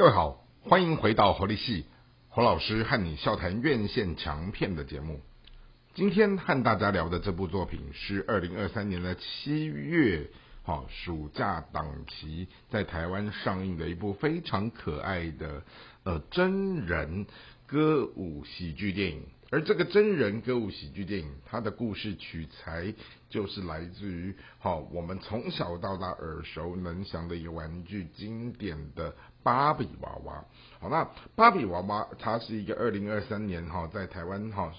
各位好，欢迎回到活力系，侯老师和你笑谈院线强片的节目。今天和大家聊的这部作品是二零二三年的七月，好暑假档期在台湾上映的一部非常可爱的呃真人歌舞喜剧电影。而这个真人歌舞喜剧电影，它的故事取材就是来自于好我们从小到大耳熟能详的一个玩具经典的芭比娃娃。好，那芭比娃娃它是一个二零二三年哈在台湾哈。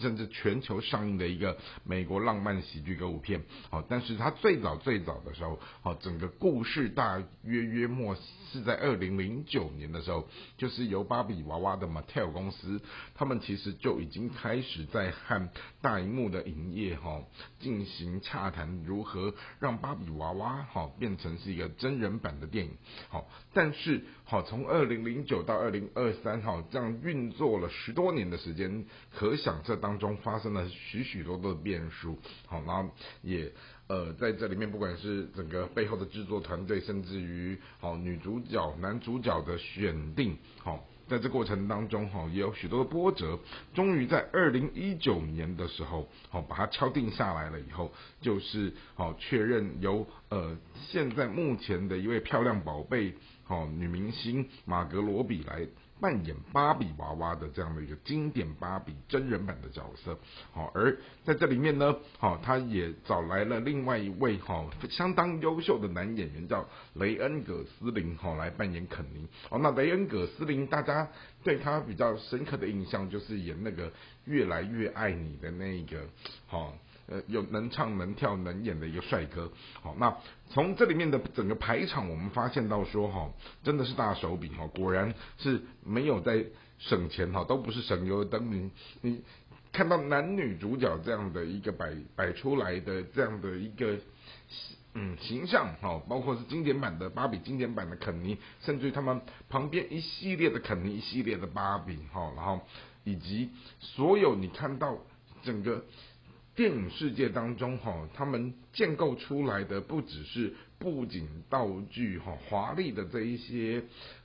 甚至全球上映的一个美国浪漫喜剧歌舞片，好，但是它最早最早的时候，好，整个故事大约约莫是在二零零九年的时候，就是由芭比娃娃的 Mattel 公司，他们其实就已经开始在和大荧幕的营业哈进行洽谈，如何让芭比娃娃哈变成是一个真人版的电影，好，但是好从二零零九到二零二三哈这样运作了十多年的时间，可想。这当中发生了许许多多的变数，好，然后也呃在这里面，不管是整个背后的制作团队，甚至于好女主角、男主角的选定，好，在这过程当中，哈，也有许多的波折。终于在二零一九年的时候，好，把它敲定下来了以后，就是好确认由呃现在目前的一位漂亮宝贝，好女明星马格罗比来。扮演芭比娃娃的这样的一个经典芭比真人版的角色，好，而在这里面呢，好，他也找来了另外一位哈相当优秀的男演员，叫雷恩·葛斯林，哈，来扮演肯尼。哦，那雷恩·葛斯林，大家对他比较深刻的印象就是演那个越来越爱你的那个，哈。呃，有能唱能跳能演的一个帅哥，好，那从这里面的整个排场，我们发现到说，哈，真的是大手笔，哈，果然是没有在省钱，哈，都不是省油的灯。你你看到男女主角这样的一个摆摆出来的这样的一个嗯形象，哈，包括是经典版的芭比，经典版的肯尼，甚至于他们旁边一系列的肯尼，一系列的芭比，哈，然后以及所有你看到整个。电影世界当中，哈，他们建构出来的不只是布景道具，哈，华丽的这一些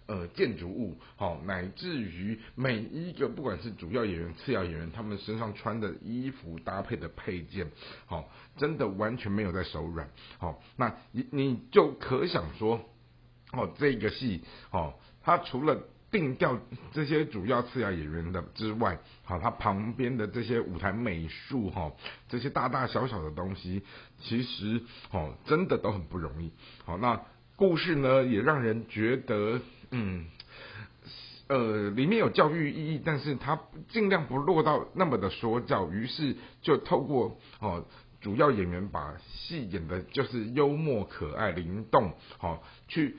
呃建筑物，哈，乃至于每一个不管是主要演员、次要演员，他们身上穿的衣服搭配的配件，好，真的完全没有在手软，好，那你你就可想说，哦，这个戏，哦，它除了定调这些主要次要演员的之外，好，他旁边的这些舞台美术哈，这些大大小小的东西，其实哦，真的都很不容易。好，那故事呢，也让人觉得，嗯，呃，里面有教育意义，但是他尽量不落到那么的说教，于是就透过哦，主要演员把戏演的就是幽默、可爱、灵动，好去。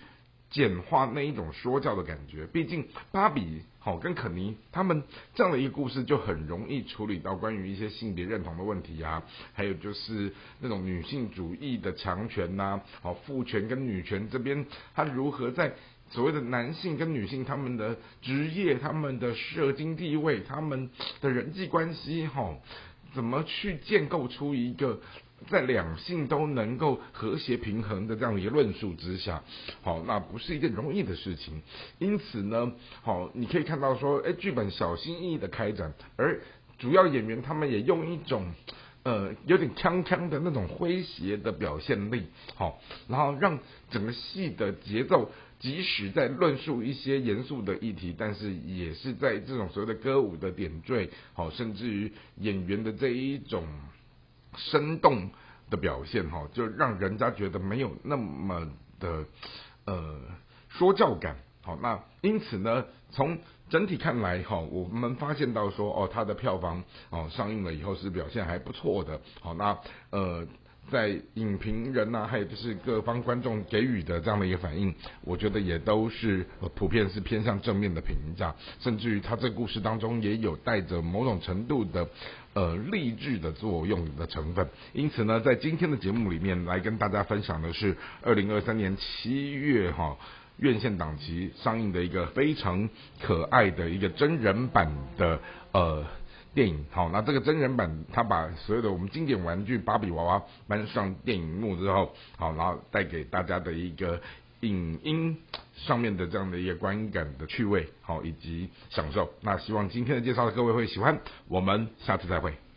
简化那一种说教的感觉，毕竟芭比好跟肯尼他们这样的一个故事就很容易处理到关于一些性别认同的问题啊，还有就是那种女性主义的强权呐，好父权跟女权这边，他如何在所谓的男性跟女性他们的职业、他们的社经地位、他们的人际关系，哈，怎么去建构出一个？在两性都能够和谐平衡的这样一个论述之下，好，那不是一件容易的事情。因此呢，好，你可以看到说，哎，剧本小心翼翼的开展，而主要演员他们也用一种呃有点锵锵的那种诙谐的表现力，好，然后让整个戏的节奏，即使在论述一些严肃的议题，但是也是在这种所谓的歌舞的点缀，好，甚至于演员的这一种。生动的表现哈，就让人家觉得没有那么的呃说教感。好，那因此呢，从整体看来哈，我们发现到说哦，它的票房哦上映了以后是表现还不错的。好，那呃。在影评人呐，还有就是各方观众给予的这样的一个反应，我觉得也都是普遍是偏向正面的评价，甚至于他这故事当中也有带着某种程度的呃励志的作用的成分。因此呢，在今天的节目里面来跟大家分享的是二零二三年七月哈院线档期上映的一个非常可爱的一个真人版的呃。电影好那这个真人版他把所有的我们经典玩具芭比娃娃搬上电影幕之后好然后带给大家的一个影音上面的这样的一个观感的趣味好以及享受。那希望今天的介绍的各位会喜欢我们下次再会。